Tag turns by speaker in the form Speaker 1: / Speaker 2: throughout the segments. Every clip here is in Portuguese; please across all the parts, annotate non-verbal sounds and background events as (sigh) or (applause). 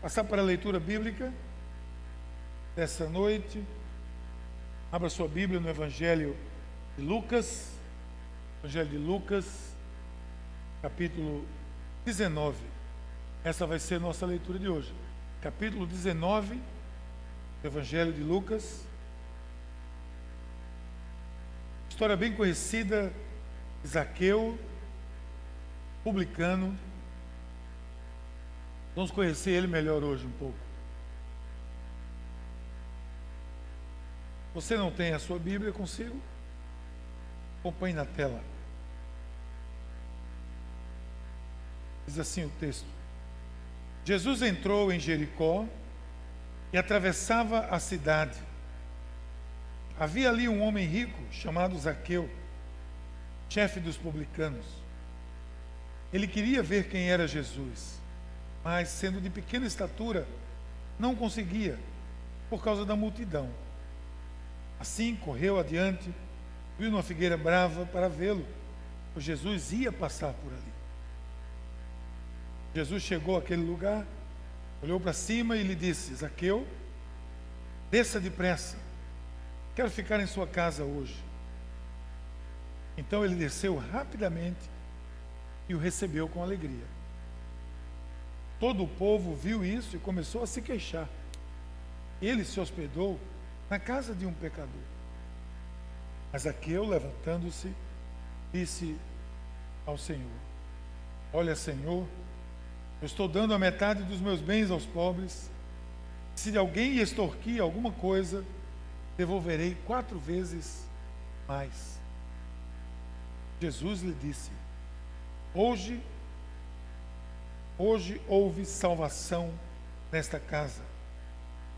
Speaker 1: Passar para a leitura bíblica dessa noite. Abra sua Bíblia no Evangelho de Lucas, Evangelho de Lucas, capítulo 19. Essa vai ser nossa leitura de hoje. Capítulo 19 do Evangelho de Lucas. História bem conhecida, Zaqueu, publicano, Vamos conhecer ele melhor hoje um pouco. Você não tem a sua Bíblia consigo? Acompanhe na tela. Diz assim o texto: Jesus entrou em Jericó e atravessava a cidade. Havia ali um homem rico chamado Zaqueu, chefe dos publicanos. Ele queria ver quem era Jesus mas sendo de pequena estatura, não conseguia, por causa da multidão. Assim correu adiante, viu uma figueira brava para vê-lo, pois Jesus ia passar por ali. Jesus chegou àquele lugar, olhou para cima e lhe disse: Zaqueu, desça depressa, quero ficar em sua casa hoje. Então ele desceu rapidamente e o recebeu com alegria. Todo o povo viu isso e começou a se queixar. Ele se hospedou na casa de um pecador. Mas Aqueu, levantando-se, disse ao Senhor: Olha, Senhor, eu estou dando a metade dos meus bens aos pobres. Se alguém extorquir alguma coisa, devolverei quatro vezes mais. Jesus lhe disse: Hoje Hoje houve salvação nesta casa,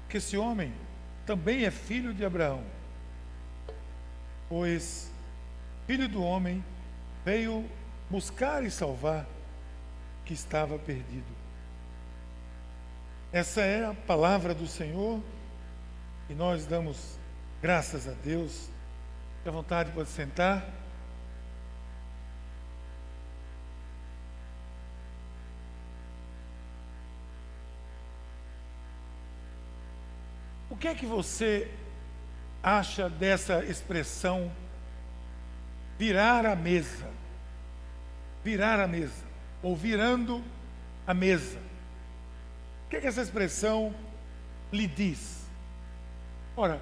Speaker 1: que esse homem também é filho de Abraão, pois filho do homem veio buscar e salvar que estava perdido. Essa é a palavra do Senhor e nós damos graças a Deus. Fique à vontade para sentar. Que é que você acha dessa expressão virar a mesa? Virar a mesa, ou virando a mesa. O que é que essa expressão lhe diz? Ora,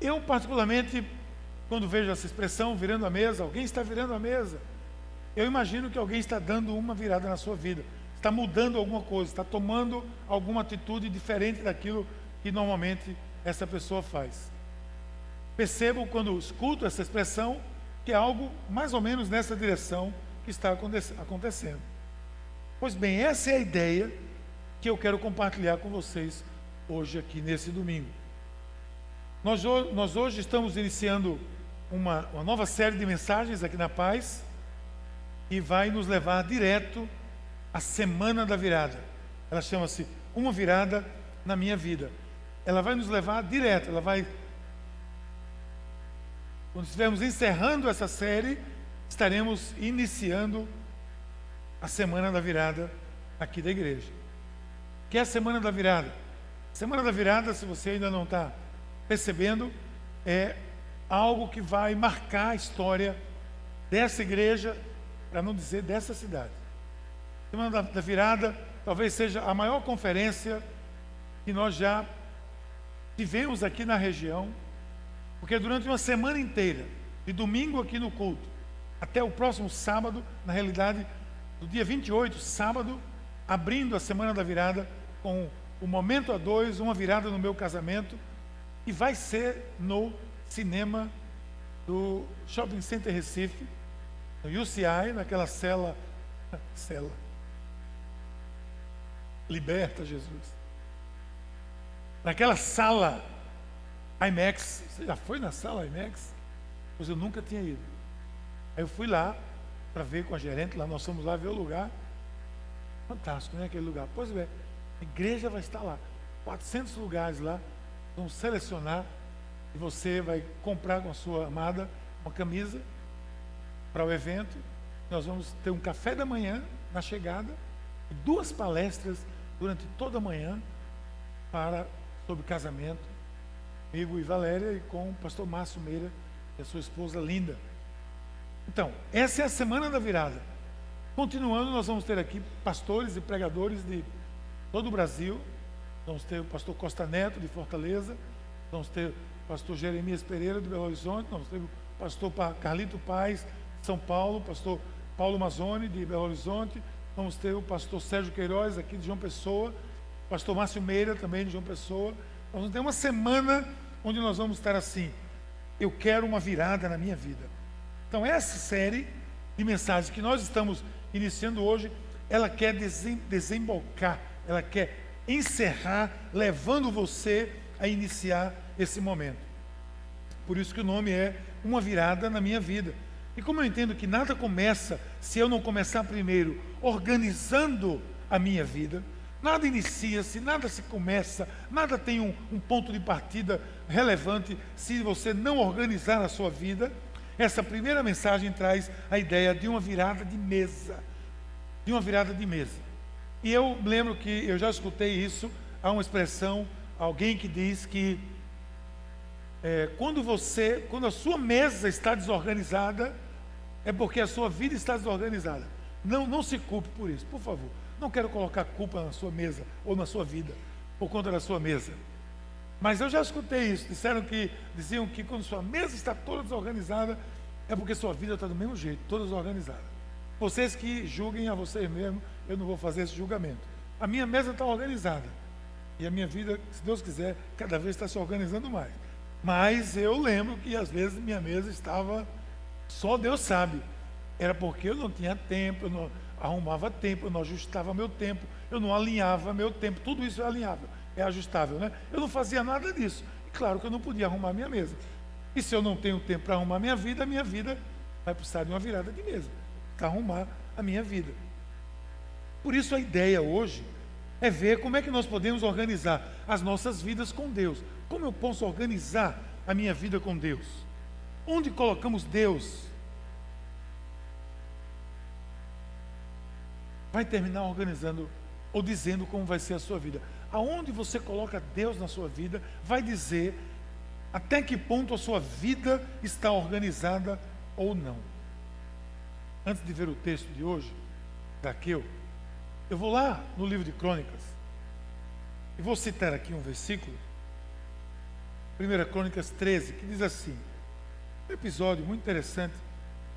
Speaker 1: eu particularmente, quando vejo essa expressão virando a mesa, alguém está virando a mesa, eu imagino que alguém está dando uma virada na sua vida, está mudando alguma coisa, está tomando alguma atitude diferente daquilo que normalmente essa pessoa faz. Percebo quando escuto essa expressão que é algo mais ou menos nessa direção que está acontecendo. Pois bem, essa é a ideia que eu quero compartilhar com vocês hoje aqui nesse domingo. Nós, nós hoje estamos iniciando uma, uma nova série de mensagens aqui na Paz e vai nos levar direto à Semana da Virada. Ela chama-se Uma Virada na Minha Vida ela vai nos levar direto, ela vai. Quando estivermos encerrando essa série, estaremos iniciando a semana da virada aqui da igreja. Que é a semana da virada? Semana da virada, se você ainda não está percebendo, é algo que vai marcar a história dessa igreja, para não dizer dessa cidade. Semana da, da virada talvez seja a maior conferência que nós já tivemos aqui na região, porque durante uma semana inteira, de domingo aqui no culto, até o próximo sábado, na realidade, do dia 28, sábado, abrindo a semana da virada com o momento a dois, uma virada no meu casamento, e vai ser no cinema do Shopping Center Recife, no UCI, naquela cela, (laughs) cela, liberta Jesus naquela sala IMAX. Você já foi na sala IMAX? Pois eu nunca tinha ido. Aí eu fui lá para ver com a gerente, lá nós fomos lá ver o lugar. Fantástico, né? Aquele lugar. Pois é, a igreja vai estar lá. 400 lugares lá. Vamos selecionar e você vai comprar com a sua amada uma camisa para o evento. Nós vamos ter um café da manhã na chegada e duas palestras durante toda a manhã para sobre casamento, comigo e Valéria e com o pastor Márcio Meira e a sua esposa linda. Então, essa é a semana da virada. Continuando, nós vamos ter aqui pastores e pregadores de todo o Brasil. Vamos ter o pastor Costa Neto, de Fortaleza. Vamos ter o pastor Jeremias Pereira, de Belo Horizonte. Vamos ter o pastor Carlito Paz, de São Paulo. Pastor Paulo Mazzoni, de Belo Horizonte. Vamos ter o pastor Sérgio Queiroz, aqui de João Pessoa. Pastor Márcio Meira, também de João Pessoa. Nós vamos ter uma semana onde nós vamos estar assim. Eu quero uma virada na minha vida. Então, essa série de mensagens que nós estamos iniciando hoje, ela quer desembocar, ela quer encerrar, levando você a iniciar esse momento. Por isso que o nome é Uma Virada na Minha Vida. E como eu entendo que nada começa se eu não começar primeiro organizando a minha vida, nada inicia-se, nada se começa, nada tem um, um ponto de partida relevante se você não organizar a sua vida. Essa primeira mensagem traz a ideia de uma virada de mesa. De uma virada de mesa. E eu lembro que eu já escutei isso, há uma expressão, alguém que diz que é, quando você, quando a sua mesa está desorganizada, é porque a sua vida está desorganizada. Não, não se culpe por isso, por favor. Não quero colocar culpa na sua mesa ou na sua vida por conta da sua mesa. Mas eu já escutei isso. Disseram que diziam que quando sua mesa está toda desorganizada, é porque sua vida está do mesmo jeito, toda desorganizada. Vocês que julguem a vocês mesmos, eu não vou fazer esse julgamento. A minha mesa está organizada. E a minha vida, se Deus quiser, cada vez está se organizando mais. Mas eu lembro que às vezes minha mesa estava, só Deus sabe. Era porque eu não tinha tempo, eu não arrumava tempo, eu não ajustava meu tempo, eu não alinhava meu tempo. Tudo isso é alinhável é ajustável, né? Eu não fazia nada disso. E claro que eu não podia arrumar minha mesa. E se eu não tenho tempo para arrumar minha vida, a minha vida vai precisar de uma virada de mesa para arrumar a minha vida. Por isso a ideia hoje é ver como é que nós podemos organizar as nossas vidas com Deus. Como eu posso organizar a minha vida com Deus? Onde colocamos Deus? Vai terminar organizando ou dizendo como vai ser a sua vida aonde você coloca Deus na sua vida, vai dizer até que ponto a sua vida está organizada ou não. Antes de ver o texto de hoje, Zaqueu, eu vou lá no livro de Crônicas e vou citar aqui um versículo, 1 Crônicas 13, que diz assim: um episódio muito interessante.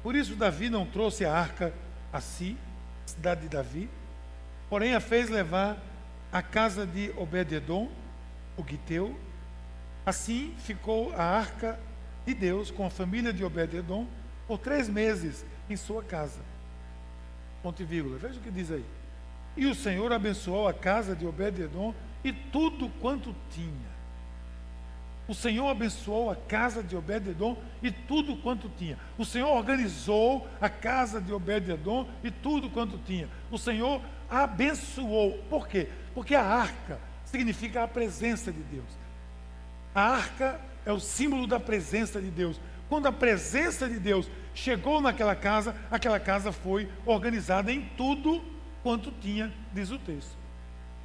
Speaker 1: Por isso, Davi não trouxe a arca a si, cidade de Davi, porém a fez levar a casa de Obededon, o Guiteu. Assim ficou a arca de Deus com a família de Obededon por três meses em sua casa. Ponto e vírgula. Veja o que diz aí. E o Senhor abençoou a casa de Obededon e tudo quanto tinha. O Senhor abençoou a casa de Obededon e tudo quanto tinha. O Senhor organizou a casa de Obededon e tudo quanto tinha. O Senhor abençoou. Por quê? Porque a arca significa a presença de Deus. A arca é o símbolo da presença de Deus. Quando a presença de Deus chegou naquela casa, aquela casa foi organizada em tudo quanto tinha, diz o texto.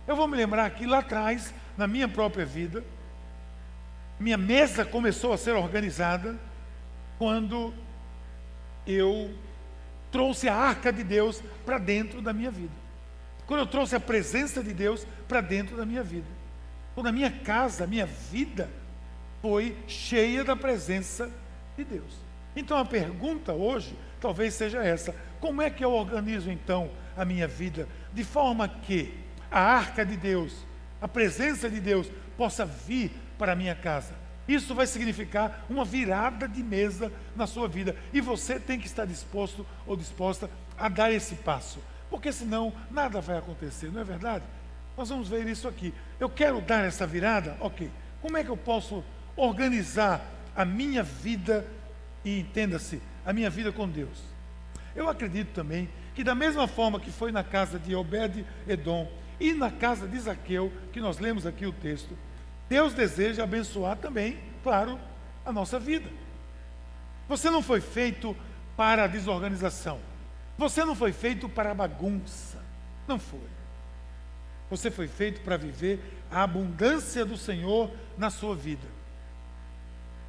Speaker 1: Eu vou me lembrar aqui lá atrás, na minha própria vida, minha mesa começou a ser organizada quando eu trouxe a arca de Deus para dentro da minha vida. Quando eu trouxe a presença de Deus para dentro da minha vida. Quando a minha casa, a minha vida foi cheia da presença de Deus. Então a pergunta hoje talvez seja essa: como é que eu organizo então a minha vida de forma que a arca de Deus, a presença de Deus possa vir para a minha casa? Isso vai significar uma virada de mesa na sua vida e você tem que estar disposto ou disposta a dar esse passo porque senão nada vai acontecer, não é verdade? Nós vamos ver isso aqui. Eu quero dar essa virada? Ok. Como é que eu posso organizar a minha vida e entenda-se, a minha vida com Deus? Eu acredito também que da mesma forma que foi na casa de Obed Edom e na casa de Zaqueu, que nós lemos aqui o texto, Deus deseja abençoar também, claro, a nossa vida. Você não foi feito para a desorganização. Você não foi feito para bagunça. Não foi. Você foi feito para viver a abundância do Senhor na sua vida.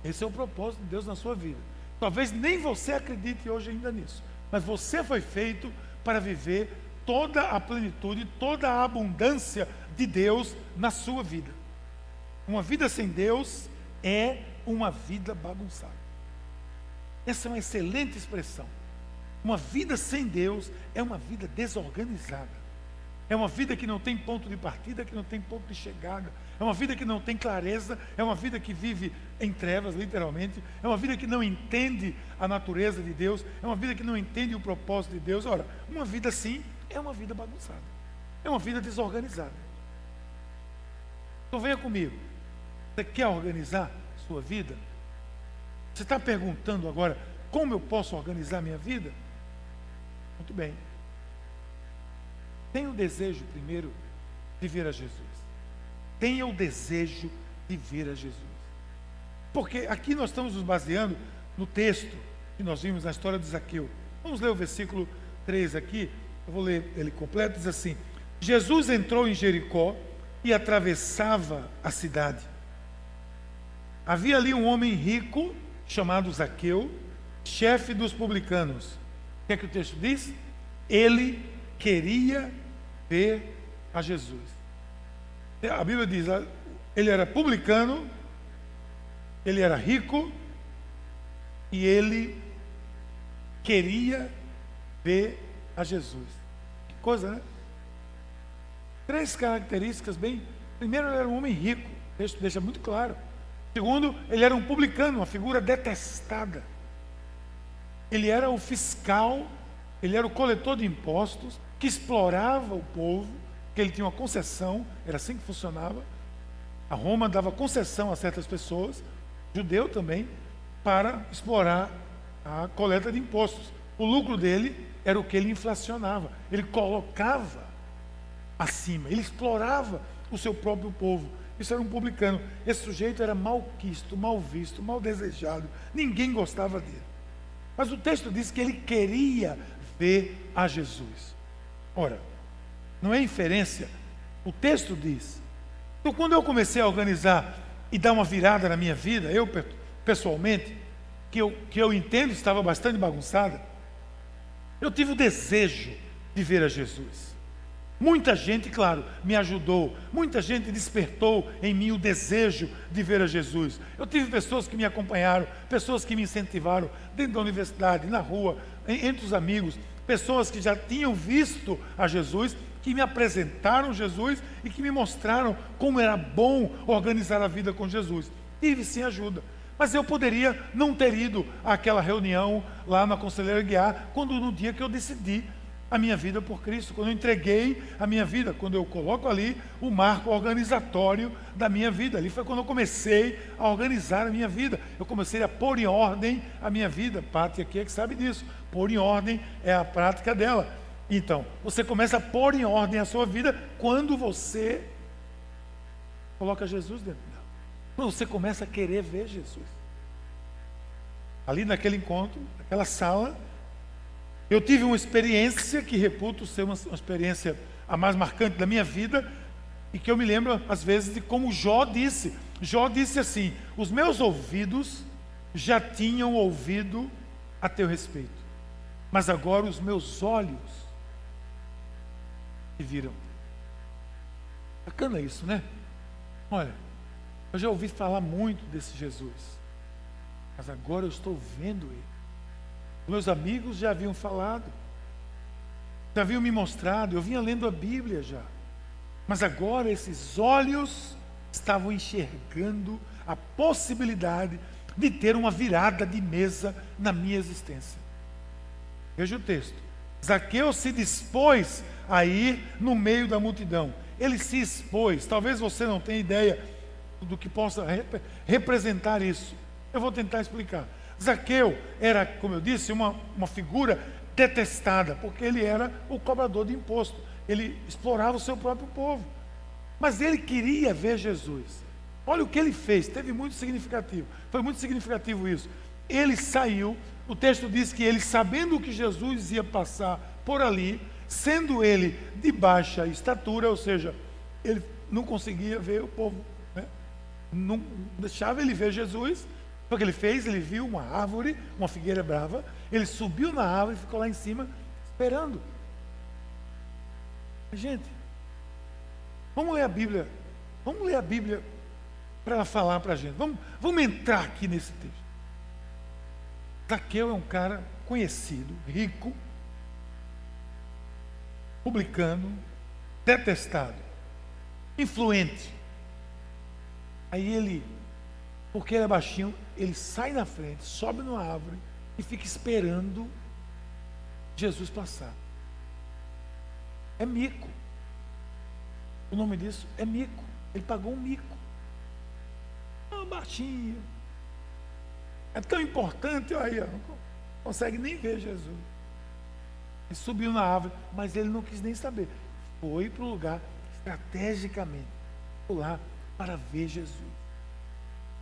Speaker 1: Esse é o propósito de Deus na sua vida. Talvez nem você acredite hoje ainda nisso, mas você foi feito para viver toda a plenitude, toda a abundância de Deus na sua vida. Uma vida sem Deus é uma vida bagunçada. Essa é uma excelente expressão. Uma vida sem Deus é uma vida desorganizada. É uma vida que não tem ponto de partida, que não tem ponto de chegada. É uma vida que não tem clareza. É uma vida que vive em trevas, literalmente. É uma vida que não entende a natureza de Deus. É uma vida que não entende o propósito de Deus. Ora, uma vida assim é uma vida bagunçada. É uma vida desorganizada. Então venha comigo. Você quer organizar sua vida? Você está perguntando agora como eu posso organizar minha vida? Muito bem. Tenha o desejo primeiro de ver a Jesus. Tenha o desejo de ver a Jesus. Porque aqui nós estamos nos baseando no texto que nós vimos na história de Zaqueu. Vamos ler o versículo 3 aqui. Eu vou ler ele completo. Diz assim: Jesus entrou em Jericó e atravessava a cidade. Havia ali um homem rico chamado Zaqueu, chefe dos publicanos. O que é que o texto diz? Ele queria ver a Jesus. A Bíblia diz: ele era publicano, ele era rico e ele queria ver a Jesus. Que coisa, né? Três características bem. Primeiro, ele era um homem rico, o texto deixa muito claro. Segundo, ele era um publicano, uma figura detestada. Ele era o fiscal, ele era o coletor de impostos, que explorava o povo, que ele tinha uma concessão, era assim que funcionava. A Roma dava concessão a certas pessoas, judeu também, para explorar a coleta de impostos. O lucro dele era o que ele inflacionava, ele colocava acima, ele explorava o seu próprio povo. Isso era um publicano. Esse sujeito era mal quisto, mal visto, mal desejado. Ninguém gostava dele. Mas o texto diz que ele queria ver a Jesus. Ora, não é inferência. O texto diz. Então, quando eu comecei a organizar e dar uma virada na minha vida, eu pessoalmente, que eu, que eu entendo estava bastante bagunçada, eu tive o desejo de ver a Jesus. Muita gente, claro, me ajudou, muita gente despertou em mim o desejo de ver a Jesus. Eu tive pessoas que me acompanharam, pessoas que me incentivaram dentro da universidade, na rua, entre os amigos, pessoas que já tinham visto a Jesus, que me apresentaram Jesus e que me mostraram como era bom organizar a vida com Jesus. Tive sim ajuda. Mas eu poderia não ter ido àquela reunião lá na Conselheira Guiar, quando no dia que eu decidi a minha vida por Cristo, quando eu entreguei a minha vida, quando eu coloco ali o marco organizatório da minha vida. Ali foi quando eu comecei a organizar a minha vida. Eu comecei a pôr em ordem a minha vida. Pátria aqui é que sabe disso. Pôr em ordem é a prática dela. Então, você começa a pôr em ordem a sua vida quando você coloca Jesus dentro dela. Quando você começa a querer ver Jesus. Ali naquele encontro, naquela sala, eu tive uma experiência que reputo ser uma, uma experiência a mais marcante da minha vida e que eu me lembro às vezes de como Jó disse. Jó disse assim: Os meus ouvidos já tinham ouvido a teu respeito, mas agora os meus olhos te viram. Bacana isso, né? Olha, eu já ouvi falar muito desse Jesus, mas agora eu estou vendo ele. Meus amigos já haviam falado, já haviam me mostrado, eu vinha lendo a Bíblia já. Mas agora esses olhos estavam enxergando a possibilidade de ter uma virada de mesa na minha existência. Veja o texto. Zaqueu se dispôs a ir no meio da multidão. Ele se expôs. Talvez você não tenha ideia do que possa rep representar isso. Eu vou tentar explicar. Zaqueu era, como eu disse, uma, uma figura detestada, porque ele era o cobrador de imposto. Ele explorava o seu próprio povo. Mas ele queria ver Jesus. Olha o que ele fez, teve muito significativo. Foi muito significativo isso. Ele saiu, o texto diz que ele, sabendo que Jesus ia passar por ali, sendo ele de baixa estatura, ou seja, ele não conseguia ver o povo, né? não deixava ele ver Jesus. O que ele fez? Ele viu uma árvore, uma figueira brava, ele subiu na árvore e ficou lá em cima esperando. Gente, vamos ler a Bíblia. Vamos ler a Bíblia para ela falar para a gente. Vamos, vamos entrar aqui nesse texto. Zaqueu é um cara conhecido, rico, publicano, detestado, influente. Aí ele, porque ele é baixinho, ele sai na frente, sobe numa árvore e fica esperando Jesus passar. É mico. O nome disso é mico. Ele pagou um mico. Ah, baixinho. É tão importante, olha, não consegue nem ver Jesus. Ele subiu na árvore, mas ele não quis nem saber. Foi para o lugar estrategicamente, lá para ver Jesus.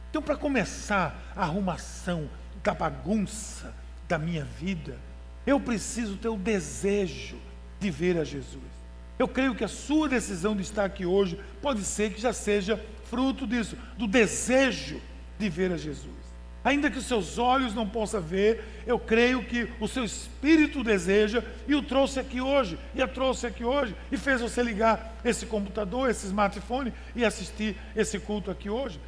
Speaker 1: Então, para começar a arrumação da bagunça da minha vida, eu preciso ter o desejo de ver a Jesus. Eu creio que a sua decisão de estar aqui hoje pode ser que já seja fruto disso, do desejo de ver a Jesus. Ainda que os seus olhos não possam ver, eu creio que o seu espírito deseja e o trouxe aqui hoje, e a trouxe aqui hoje, e fez você ligar esse computador, esse smartphone e assistir esse culto aqui hoje.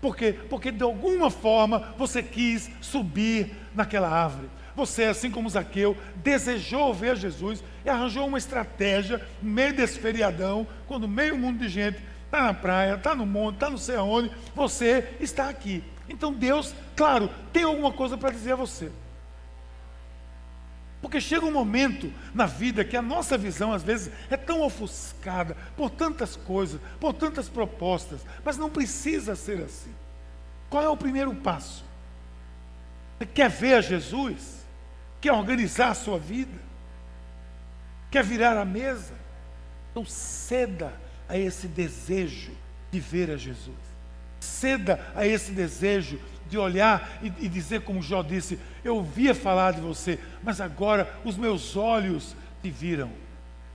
Speaker 1: Por quê? Porque de alguma forma você quis subir naquela árvore. Você, assim como Zaqueu, desejou ver Jesus e arranjou uma estratégia meio desse feriadão, quando meio mundo de gente está na praia, está no monte, está não sei aonde, você está aqui. Então Deus, claro, tem alguma coisa para dizer a você. Porque chega um momento na vida que a nossa visão, às vezes, é tão ofuscada por tantas coisas, por tantas propostas, mas não precisa ser assim. Qual é o primeiro passo? Você quer ver a Jesus? Quer organizar a sua vida? Quer virar a mesa? Então ceda a esse desejo de ver a Jesus. Ceda a esse desejo de olhar e, e, dizer, como Jó disse: Eu ouvia falar de você, mas agora os meus olhos te viram,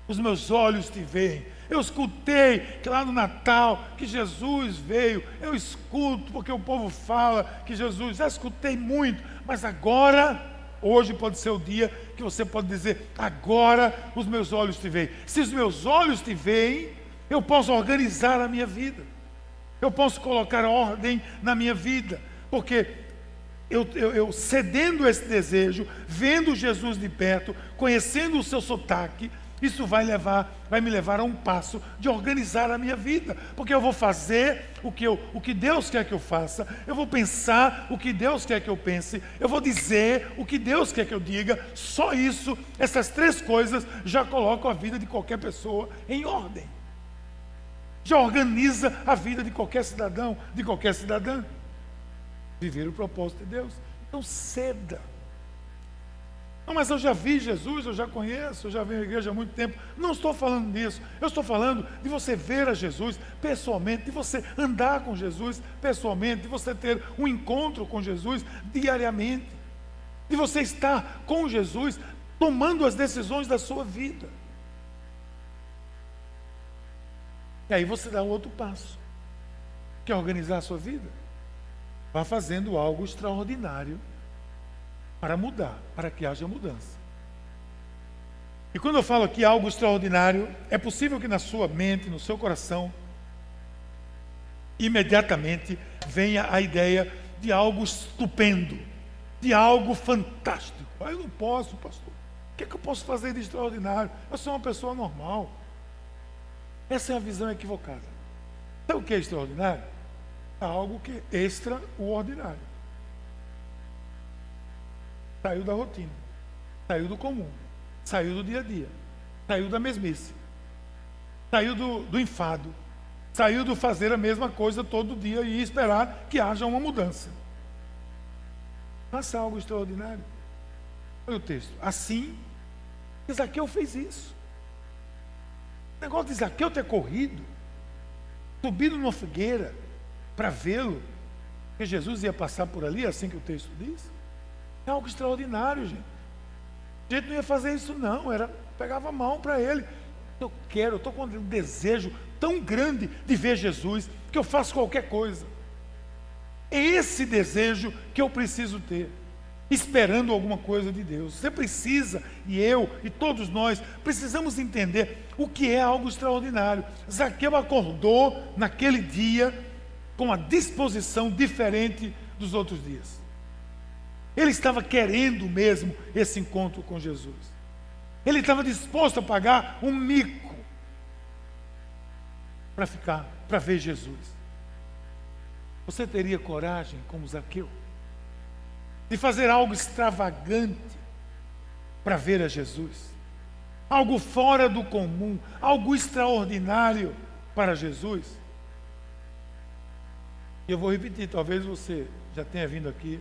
Speaker 1: os meus olhos te veem. Eu escutei que lá no Natal que Jesus veio, eu escuto porque o povo fala que Jesus, já escutei muito, mas agora, hoje pode ser o dia que você pode dizer: Agora os meus olhos te veem. Se os meus olhos te veem, eu posso organizar a minha vida. Eu posso colocar ordem na minha vida, porque eu, eu, eu, cedendo esse desejo, vendo Jesus de perto, conhecendo o seu sotaque, isso vai levar, vai me levar a um passo de organizar a minha vida, porque eu vou fazer o que, eu, o que Deus quer que eu faça, eu vou pensar o que Deus quer que eu pense, eu vou dizer o que Deus quer que eu diga. Só isso, essas três coisas já colocam a vida de qualquer pessoa em ordem já organiza a vida de qualquer cidadão, de qualquer cidadã. Viver o propósito de Deus. Então ceda. Não, mas eu já vi Jesus, eu já conheço, eu já venho à igreja há muito tempo. Não estou falando disso. Eu estou falando de você ver a Jesus pessoalmente, de você andar com Jesus pessoalmente, de você ter um encontro com Jesus diariamente, de você estar com Jesus tomando as decisões da sua vida. E aí você dá um outro passo. Quer organizar a sua vida? Vá fazendo algo extraordinário para mudar, para que haja mudança. E quando eu falo aqui algo extraordinário, é possível que na sua mente, no seu coração, imediatamente venha a ideia de algo estupendo, de algo fantástico. Ah, eu não posso, pastor. O que, é que eu posso fazer de extraordinário? Eu sou uma pessoa normal. Essa é a visão equivocada. Então, o que é extraordinário? Algo que é extra o ordinário. Saiu da rotina, saiu do comum, saiu do dia a dia, saiu da mesmice, saiu do, do enfado, saiu do fazer a mesma coisa todo dia e esperar que haja uma mudança. Faça algo extraordinário. Olha o texto. Assim, Isaqueu fez isso. O negócio de Zaqueu ter corrido, subido numa fogueira para vê-lo, que Jesus ia passar por ali, assim que o texto diz, é algo extraordinário, gente. A gente não ia fazer isso, não, era pegava a mão para ele. Eu quero, eu estou com um desejo tão grande de ver Jesus que eu faço qualquer coisa. É esse desejo que eu preciso ter, esperando alguma coisa de Deus. Você precisa, e eu, e todos nós, precisamos entender o que é algo extraordinário. Zaqueu acordou naquele dia com uma disposição diferente dos outros dias. Ele estava querendo mesmo esse encontro com Jesus. Ele estava disposto a pagar um mico para ficar, para ver Jesus. Você teria coragem, como Zaqueu, de fazer algo extravagante para ver a Jesus? Algo fora do comum, algo extraordinário para Jesus? E eu vou repetir, talvez você já tenha vindo aqui,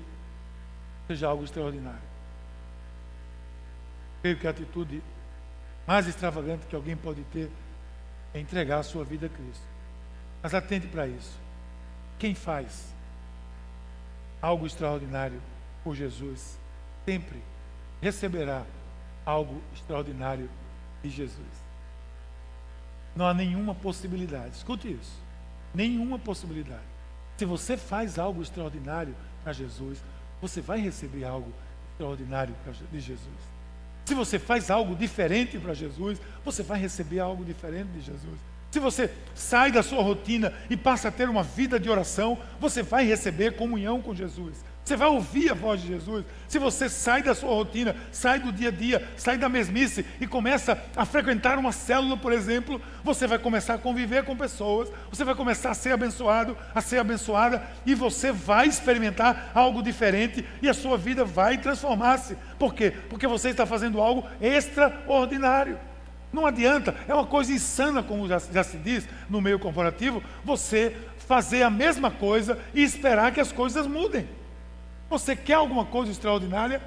Speaker 1: seja algo extraordinário. Creio que a atitude mais extravagante que alguém pode ter é entregar a sua vida a Cristo. Mas atente para isso. Quem faz algo extraordinário por Jesus, sempre receberá algo extraordinário de Jesus. Não há nenhuma possibilidade, escute isso, nenhuma possibilidade. Se você faz algo extraordinário para Jesus, você vai receber algo extraordinário de Jesus. Se você faz algo diferente para Jesus, você vai receber algo diferente de Jesus. Se você sai da sua rotina e passa a ter uma vida de oração, você vai receber comunhão com Jesus. Você vai ouvir a voz de Jesus. Se você sai da sua rotina, sai do dia a dia, sai da mesmice e começa a frequentar uma célula, por exemplo, você vai começar a conviver com pessoas, você vai começar a ser abençoado, a ser abençoada e você vai experimentar algo diferente e a sua vida vai transformar-se. Por quê? Porque você está fazendo algo extraordinário. Não adianta, é uma coisa insana, como já, já se diz no meio corporativo, você fazer a mesma coisa e esperar que as coisas mudem. Você quer alguma coisa extraordinária?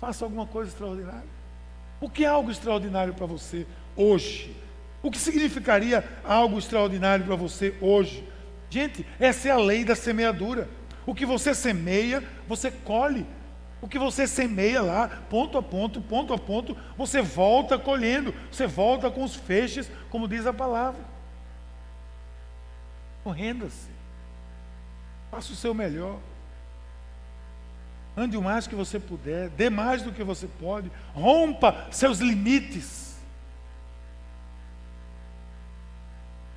Speaker 1: Faça alguma coisa extraordinária. O que é algo extraordinário para você hoje? O que significaria algo extraordinário para você hoje? Gente, essa é a lei da semeadura. O que você semeia, você colhe. O que você semeia lá, ponto a ponto, ponto a ponto, você volta colhendo, você volta com os feixes, como diz a palavra. Renda-se. Faça o seu melhor. Ande o mais que você puder, dê mais do que você pode, rompa seus limites.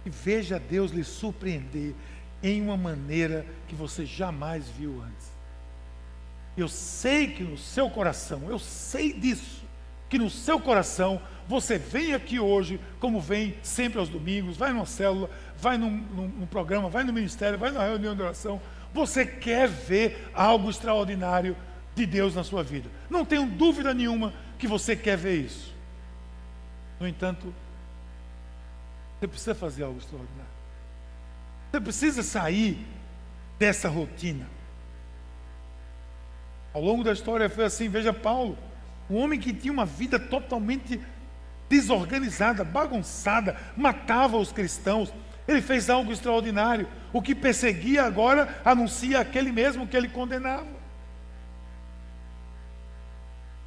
Speaker 1: E veja Deus lhe surpreender em uma maneira que você jamais viu antes. Eu sei que no seu coração, eu sei disso, que no seu coração você vem aqui hoje, como vem sempre aos domingos, vai numa célula, vai num, num, num programa, vai no ministério, vai numa reunião de oração. Você quer ver algo extraordinário de Deus na sua vida. Não tenho dúvida nenhuma que você quer ver isso. No entanto, você precisa fazer algo extraordinário. Você precisa sair dessa rotina. Ao longo da história foi assim, veja Paulo, um homem que tinha uma vida totalmente desorganizada, bagunçada, matava os cristãos. Ele fez algo extraordinário. O que perseguia agora anuncia aquele mesmo que ele condenava.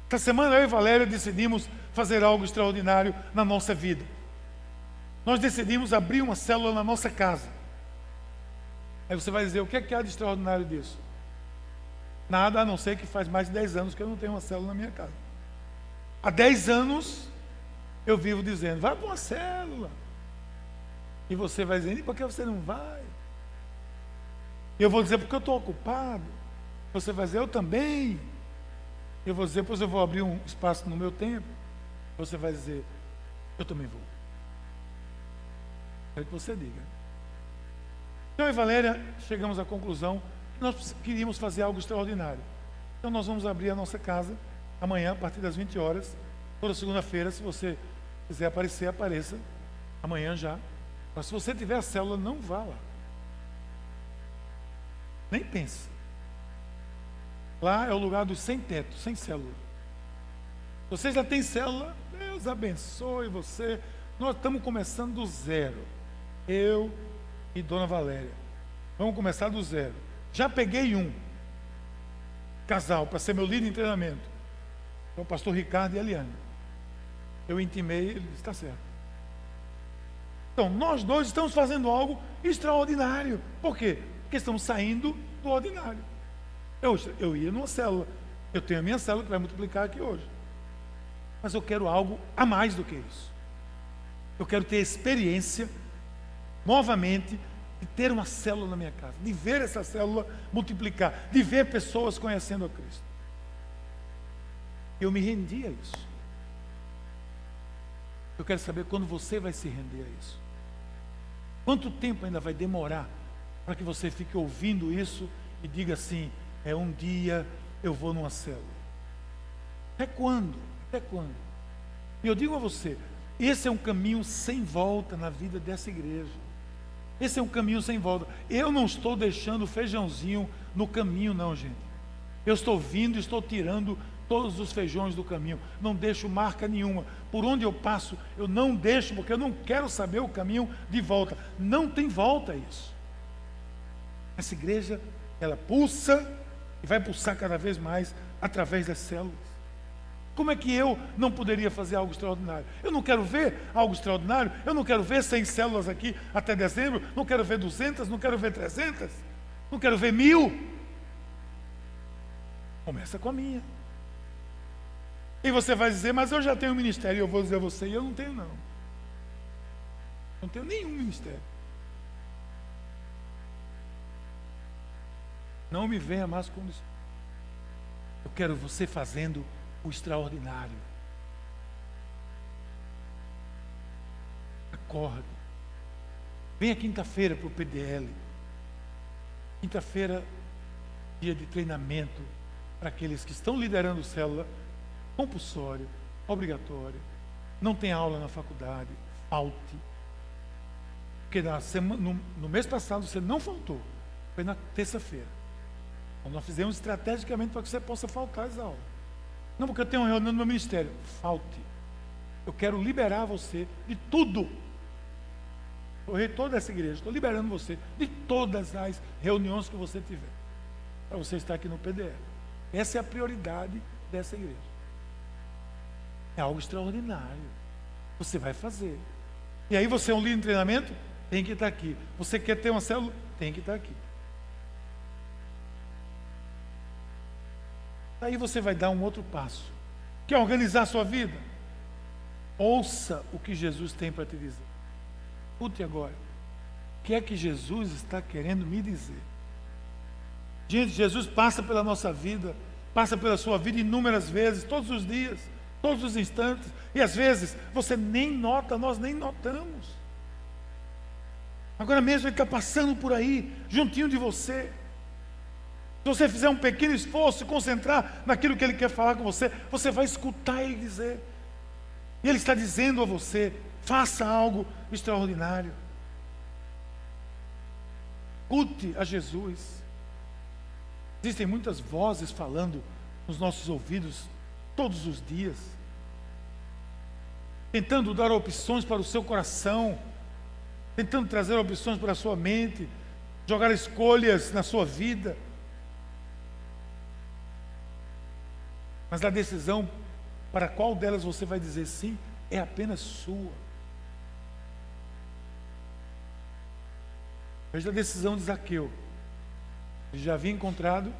Speaker 1: Esta semana eu e Valéria decidimos fazer algo extraordinário na nossa vida. Nós decidimos abrir uma célula na nossa casa. Aí você vai dizer: o que é que há de extraordinário disso? Nada a não ser que faz mais de 10 anos que eu não tenho uma célula na minha casa. Há 10 anos eu vivo dizendo, vai para uma célula. E você vai dizendo, e por que você não vai? Eu vou dizer, porque eu estou ocupado. Você vai dizer, eu também. Eu vou dizer, pois eu vou abrir um espaço no meu tempo. Você vai dizer, eu também vou. É o que você diga. Então, eu e Valéria chegamos à conclusão nós queríamos fazer algo extraordinário. Então nós vamos abrir a nossa casa amanhã, a partir das 20 horas, toda segunda-feira, se você quiser aparecer, apareça. Amanhã já. Mas se você tiver a célula, não vá lá. Nem pense. Lá é o lugar dos sem teto, sem célula. Você já tem célula, Deus abençoe você. Nós estamos começando do zero. Eu e Dona Valéria. Vamos começar do zero. Já peguei um casal para ser meu líder em treinamento. É o pastor Ricardo e Eliane. Eu intimei, ele está certo. Então, nós dois estamos fazendo algo extraordinário. Por quê? Porque estamos saindo do ordinário. Eu, eu ia numa célula. Eu tenho a minha célula que vai multiplicar aqui hoje. Mas eu quero algo a mais do que isso. Eu quero ter experiência, novamente, de ter uma célula na minha casa, de ver essa célula multiplicar, de ver pessoas conhecendo a Cristo. Eu me rendi a isso. Eu quero saber quando você vai se render a isso. Quanto tempo ainda vai demorar para que você fique ouvindo isso e diga assim: é um dia eu vou numa célula? Até quando? Até quando? E eu digo a você: esse é um caminho sem volta na vida dessa igreja. Esse é um caminho sem volta. Eu não estou deixando feijãozinho no caminho, não, gente. Eu estou vindo estou tirando todos os feijões do caminho. Não deixo marca nenhuma. Por onde eu passo, eu não deixo, porque eu não quero saber o caminho de volta. Não tem volta isso. Essa igreja, ela pulsa e vai pulsar cada vez mais através das células. Como é que eu não poderia fazer algo extraordinário? Eu não quero ver algo extraordinário, eu não quero ver 100 células aqui até dezembro, não quero ver 200, não quero ver 300, não quero ver mil. Começa com a minha. E você vai dizer, mas eu já tenho um ministério. E eu vou dizer a você, eu não tenho não. Não tenho nenhum ministério. Não me venha mais com isso. Eu quero você fazendo o extraordinário. Acorde. Venha quinta-feira para o PDL. Quinta-feira, dia de treinamento para aqueles que estão liderando célula compulsório, obrigatório, não tem aula na faculdade, falte. Porque na semana, no, no mês passado você não faltou, foi na terça-feira. Então, nós fizemos estrategicamente para que você possa faltar as aulas. Não, porque eu tenho uma reunião no meu ministério. Falte. Eu quero liberar você de tudo. O reitor dessa igreja, estou liberando você de todas as reuniões que você tiver. Para você estar aqui no PDL. Essa é a prioridade dessa igreja. É algo extraordinário. Você vai fazer. E aí você é um líder de treinamento? Tem que estar aqui. Você quer ter uma célula? Tem que estar aqui. Aí você vai dar um outro passo. Quer organizar a sua vida? Ouça o que Jesus tem para te dizer. Escute agora. O que é que Jesus está querendo me dizer? Gente, Jesus passa pela nossa vida, passa pela sua vida inúmeras vezes, todos os dias todos os instantes, e às vezes você nem nota, nós nem notamos. Agora mesmo ele está passando por aí, juntinho de você. Se você fizer um pequeno esforço, se concentrar naquilo que ele quer falar com você, você vai escutar ele dizer. E ele está dizendo a você: faça algo extraordinário. Escute a Jesus. Existem muitas vozes falando nos nossos ouvidos todos os dias, tentando dar opções para o seu coração, tentando trazer opções para a sua mente, jogar escolhas na sua vida. Mas a decisão para qual delas você vai dizer sim é apenas sua. Veja a decisão de Zaqueu. Ele já havia encontrado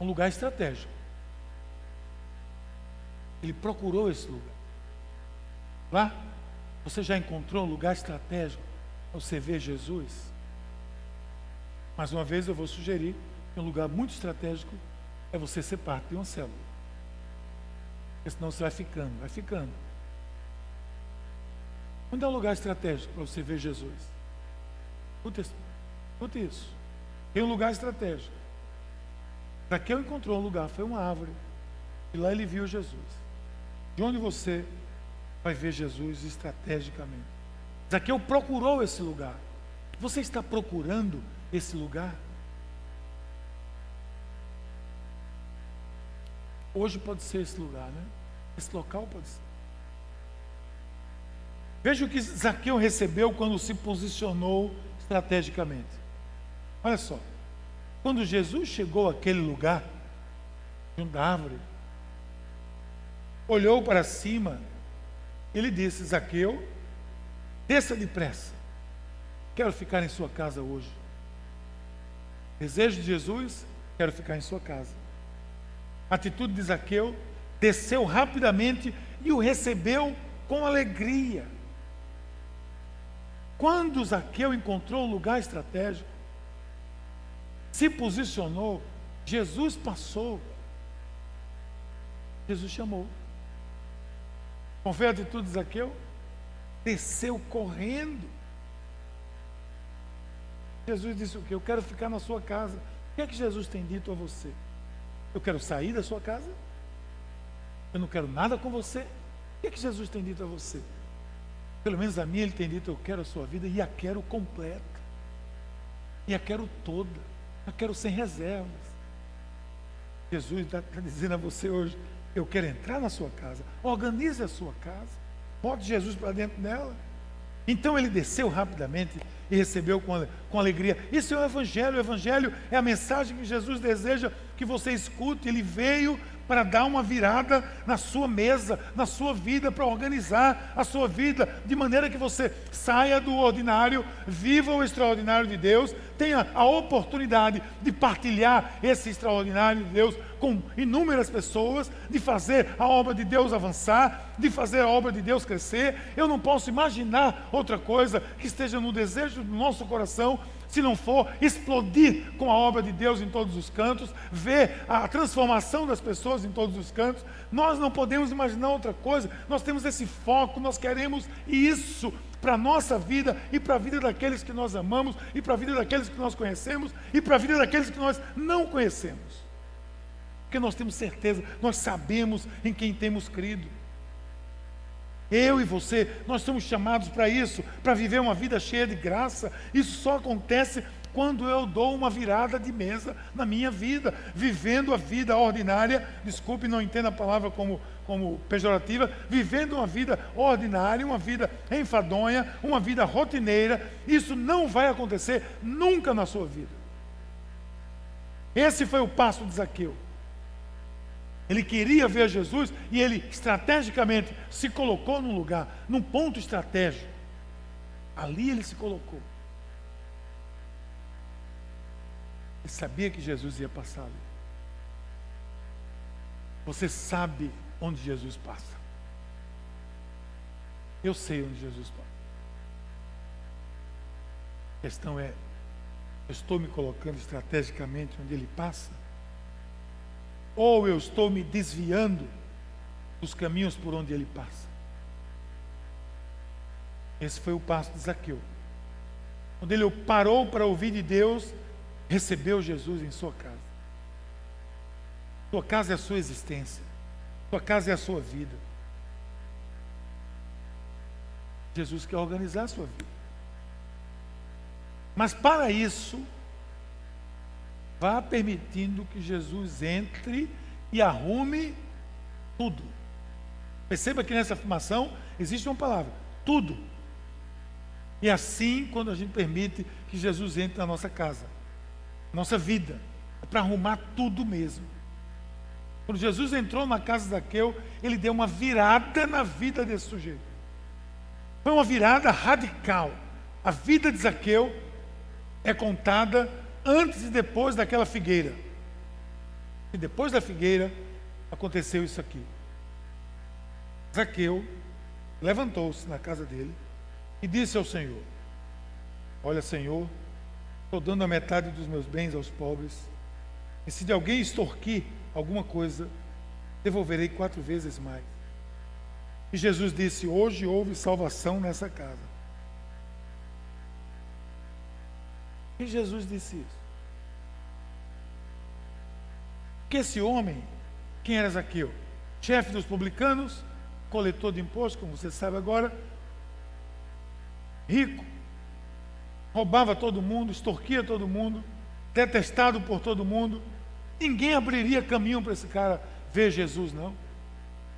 Speaker 1: um lugar estratégico. Ele procurou esse lugar. Lá, você já encontrou um lugar estratégico para você ver Jesus? Mais uma vez eu vou sugerir que um lugar muito estratégico é você ser parte de uma célula. Porque senão você vai ficando, vai ficando. Onde é um lugar estratégico para você ver Jesus? Escute isso. Tem um lugar estratégico. Para que eu encontrou um lugar? Foi uma árvore. E lá ele viu Jesus. De onde você vai ver Jesus estrategicamente? Zaqueu procurou esse lugar. Você está procurando esse lugar? Hoje pode ser esse lugar, né? Esse local pode ser. Veja o que Zaqueu recebeu quando se posicionou estrategicamente. Olha só. Quando Jesus chegou àquele lugar, junto da árvore, olhou para cima, ele disse: Zaqueu, desça depressa. Quero ficar em sua casa hoje. Desejo de Jesus, quero ficar em sua casa. Atitude de Zaqueu desceu rapidamente e o recebeu com alegria. Quando Zaqueu encontrou o lugar estratégico, se posicionou, Jesus passou. Jesus chamou. Qual foi a atitude de Zaqueu? Desceu correndo. Jesus disse o quê? Eu quero ficar na sua casa. O que é que Jesus tem dito a você? Eu quero sair da sua casa? Eu não quero nada com você? O que é que Jesus tem dito a você? Pelo menos a mim ele tem dito, eu quero a sua vida e a quero completa. E a quero toda. Eu quero sem reservas. Jesus está tá dizendo a você hoje, eu quero entrar na sua casa. Organize a sua casa. Bote Jesus para dentro dela. Então ele desceu rapidamente e recebeu com, com alegria. Isso é o Evangelho. O Evangelho é a mensagem que Jesus deseja que você escute. Ele veio para dar uma virada na sua mesa, na sua vida, para organizar a sua vida, de maneira que você saia do ordinário, viva o extraordinário de Deus, tenha a oportunidade de partilhar esse extraordinário de Deus com inúmeras pessoas, de fazer a obra de Deus avançar, de fazer a obra de Deus crescer. Eu não posso imaginar outra coisa que esteja no desejo do nosso coração se não for explodir com a obra de Deus em todos os cantos, ver a transformação das pessoas em todos os cantos, nós não podemos imaginar outra coisa. Nós temos esse foco, nós queremos isso para a nossa vida e para a vida daqueles que nós amamos e para a vida daqueles que nós conhecemos e para a vida daqueles que nós não conhecemos. Porque nós temos certeza, nós sabemos em quem temos crido. Eu e você, nós somos chamados para isso, para viver uma vida cheia de graça. Isso só acontece quando eu dou uma virada de mesa na minha vida, vivendo a vida ordinária, desculpe, não entenda a palavra como, como pejorativa, vivendo uma vida ordinária, uma vida enfadonha, uma vida rotineira. Isso não vai acontecer nunca na sua vida. Esse foi o passo de Zaqueu. Ele queria ver Jesus e ele estrategicamente se colocou num lugar, num ponto estratégico. Ali ele se colocou. Ele sabia que Jesus ia passar ali. Você sabe onde Jesus passa. Eu sei onde Jesus passa. A questão é, eu estou me colocando estrategicamente onde ele passa? Ou eu estou me desviando dos caminhos por onde ele passa. Esse foi o passo de Zaqueu. Quando ele parou para ouvir de Deus, recebeu Jesus em sua casa. Sua casa é a sua existência. Sua casa é a sua vida. Jesus quer organizar a sua vida. Mas para isso, Vá permitindo que Jesus entre e arrume tudo. Perceba que nessa afirmação existe uma palavra: tudo. E assim, quando a gente permite que Jesus entre na nossa casa, nossa vida, é para arrumar tudo mesmo. Quando Jesus entrou na casa de Zaqueu, ele deu uma virada na vida desse sujeito. Foi uma virada radical. A vida de Zaqueu é contada antes e depois daquela figueira. E depois da figueira aconteceu isso aqui. Zaqueu levantou-se na casa dele e disse ao Senhor: Olha, Senhor, estou dando a metade dos meus bens aos pobres, e se de alguém extorquir alguma coisa, devolverei quatro vezes mais. E Jesus disse: Hoje houve salvação nessa casa. E Jesus disse isso. Que esse homem, quem era Zaqueu? Chefe dos publicanos, coletor de impostos, como você sabe agora, rico, roubava todo mundo, extorquia todo mundo, detestado por todo mundo. Ninguém abriria caminho para esse cara ver Jesus, não.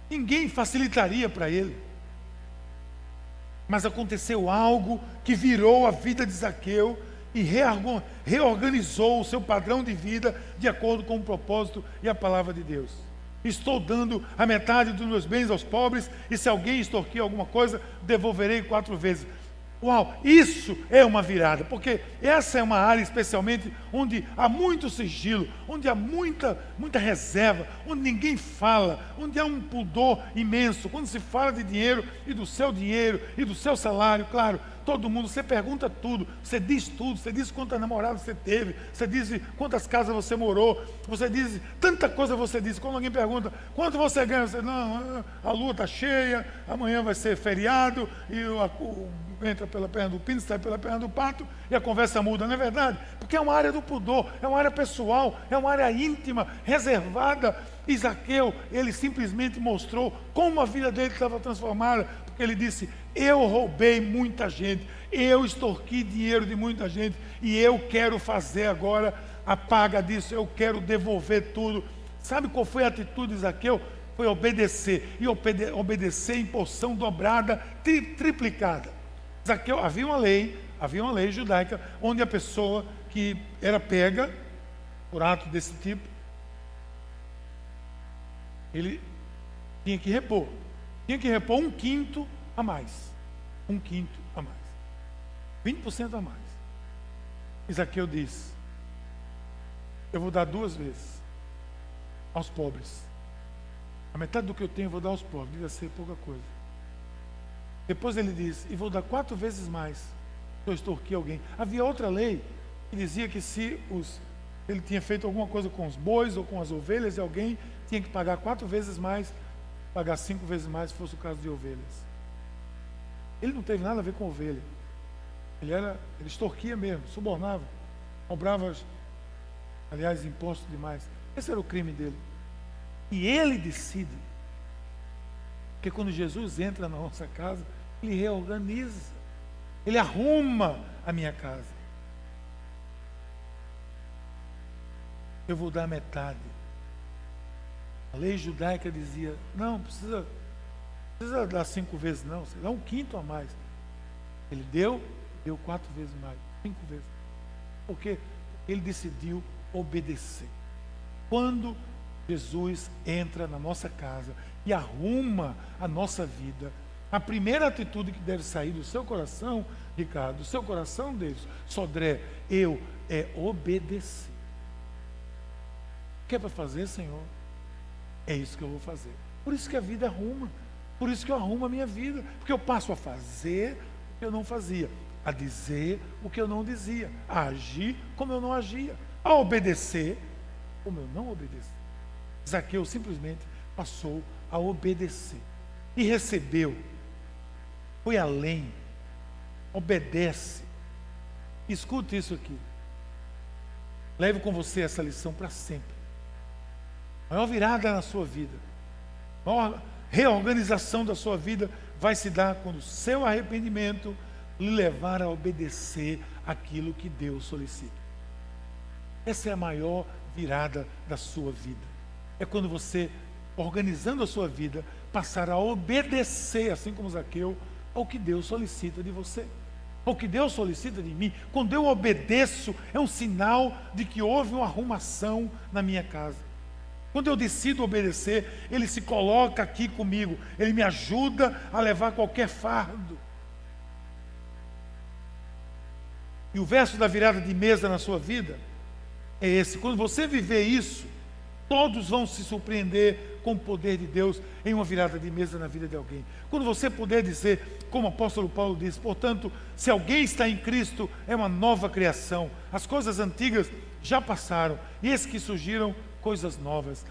Speaker 1: Ninguém facilitaria para ele. Mas aconteceu algo que virou a vida de Zaqueu e reorganizou o seu padrão de vida de acordo com o propósito e a palavra de Deus. Estou dando a metade dos meus bens aos pobres, e se alguém extorquir alguma coisa, devolverei quatro vezes. Uau, isso é uma virada, porque essa é uma área especialmente onde há muito sigilo, onde há muita, muita reserva, onde ninguém fala, onde há um pudor imenso. Quando se fala de dinheiro e do seu dinheiro e do seu salário, claro, todo mundo, você pergunta tudo, você diz tudo, você diz quantas namoradas você teve, você diz quantas casas você morou, você diz tanta coisa você diz. Quando alguém pergunta quanto você ganha, você não, a lua está cheia, amanhã vai ser feriado, e o, o, entra pela perna do pino, sai pela perna do pato, e a conversa muda, não é verdade? Porque é uma área do pudor, é uma área pessoal, é uma área íntima, reservada. Isaqueu, ele simplesmente mostrou como a vida dele estava transformada, porque ele disse: eu roubei muita gente, eu extorqui dinheiro de muita gente e eu quero fazer agora a paga disso, eu quero devolver tudo. Sabe qual foi a atitude de Zaqueu? Foi obedecer, e obede obedecer em porção dobrada, tri triplicada. Zaqueu, havia uma lei, havia uma lei judaica, onde a pessoa que era pega por ato desse tipo, ele tinha que repor. Tinha que repor um quinto a mais. Um quinto a mais. 20% a mais. Isaqueu diz: Eu vou dar duas vezes aos pobres. A metade do que eu tenho eu vou dar aos pobres. Devia ser pouca coisa. Depois ele diz: E vou dar quatro vezes mais se eu extorquir alguém. Havia outra lei que dizia que se os, ele tinha feito alguma coisa com os bois ou com as ovelhas, e alguém tinha que pagar quatro vezes mais, pagar cinco vezes mais se fosse o caso de ovelhas. Ele não teve nada a ver com ovelha. Ele era, ele extorquia mesmo, subornava, cobrava, aliás, impostos demais. Esse era o crime dele. E ele decide. Porque quando Jesus entra na nossa casa, ele reorganiza. Ele arruma a minha casa. Eu vou dar metade. A lei judaica dizia: não, precisa precisa dar cinco vezes, não, você dá um quinto a mais. Ele deu, deu quatro vezes mais, cinco vezes. Porque ele decidiu obedecer. Quando Jesus entra na nossa casa e arruma a nossa vida, a primeira atitude que deve sair do seu coração, Ricardo, do seu coração, Deus, Sodré, eu, é obedecer. O que é para fazer, Senhor? É isso que eu vou fazer. Por isso que a vida arruma. Por isso que eu arrumo a minha vida, porque eu passo a fazer o que eu não fazia, a dizer o que eu não dizia, a agir como eu não agia, a obedecer como eu não obedeci. Zaqueu simplesmente passou a obedecer e recebeu, foi além, obedece. Escute isso aqui. Leve com você essa lição para sempre. Maior virada na sua vida. Maior reorganização da sua vida vai se dar quando o seu arrependimento lhe levar a obedecer aquilo que Deus solicita. Essa é a maior virada da sua vida. É quando você, organizando a sua vida, passar a obedecer, assim como Zaqueu, ao que Deus solicita de você. Ao que Deus solicita de mim. Quando eu obedeço, é um sinal de que houve uma arrumação na minha casa. Quando eu decido obedecer, Ele se coloca aqui comigo, Ele me ajuda a levar qualquer fardo. E o verso da virada de mesa na sua vida é esse: quando você viver isso, todos vão se surpreender com o poder de Deus em uma virada de mesa na vida de alguém. Quando você puder dizer, como o apóstolo Paulo diz, portanto, se alguém está em Cristo, é uma nova criação, as coisas antigas já passaram, e esses que surgiram coisas novas.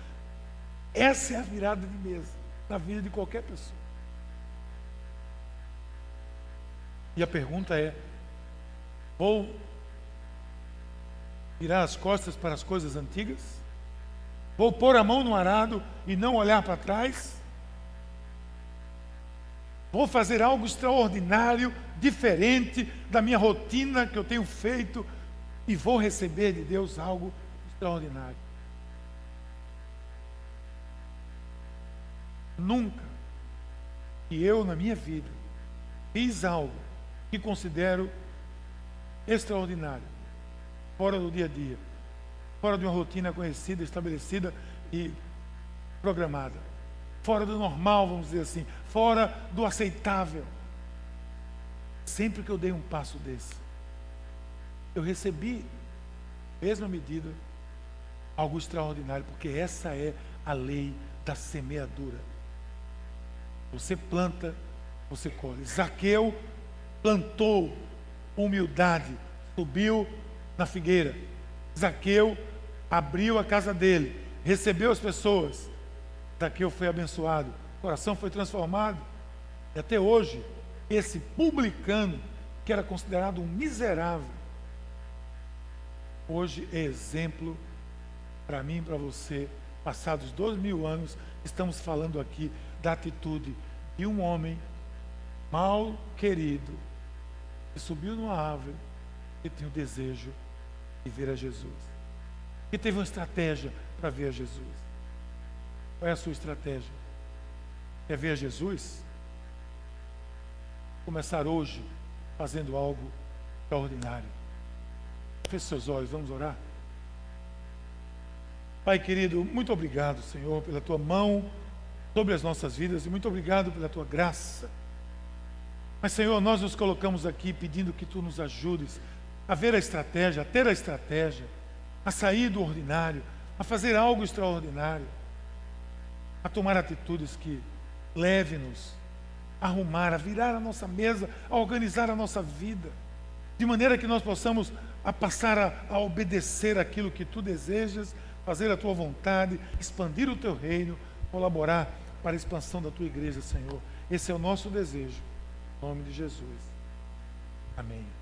Speaker 1: Essa é a virada de mesa na vida de qualquer pessoa. E a pergunta é: vou virar as costas para as coisas antigas? Vou pôr a mão no arado e não olhar para trás? Vou fazer algo extraordinário, diferente da minha rotina que eu tenho feito e vou receber de Deus algo extraordinário. Nunca que eu, na minha vida, fiz algo que considero extraordinário, fora do dia a dia, fora de uma rotina conhecida, estabelecida e programada, fora do normal, vamos dizer assim, fora do aceitável. sempre que eu dei um passo desse, eu recebi, mesma medida, algo extraordinário, porque essa é a lei da semeadura. Você planta, você colhe. Zaqueu plantou humildade, subiu na figueira. Zaqueu abriu a casa dele, recebeu as pessoas. Zaqueu foi abençoado, o coração foi transformado. E até hoje, esse publicano, que era considerado um miserável, hoje é exemplo para mim e para você. Passados dois mil anos, estamos falando aqui da atitude de um homem mal querido que subiu numa árvore e tinha o desejo de ver a Jesus. Que teve uma estratégia para ver a Jesus. Qual é a sua estratégia? Quer ver a Jesus? Começar hoje fazendo algo extraordinário. Feche seus olhos, vamos orar. Pai querido, muito obrigado, Senhor, pela tua mão sobre as nossas vidas e muito obrigado pela tua graça. Mas, Senhor, nós nos colocamos aqui pedindo que tu nos ajudes a ver a estratégia, a ter a estratégia, a sair do ordinário, a fazer algo extraordinário, a tomar atitudes que leve-nos a arrumar, a virar a nossa mesa, a organizar a nossa vida, de maneira que nós possamos a passar a, a obedecer aquilo que tu desejas, fazer a tua vontade, expandir o teu reino, colaborar para a expansão da tua igreja, Senhor. Esse é o nosso desejo. Em nome de Jesus. Amém.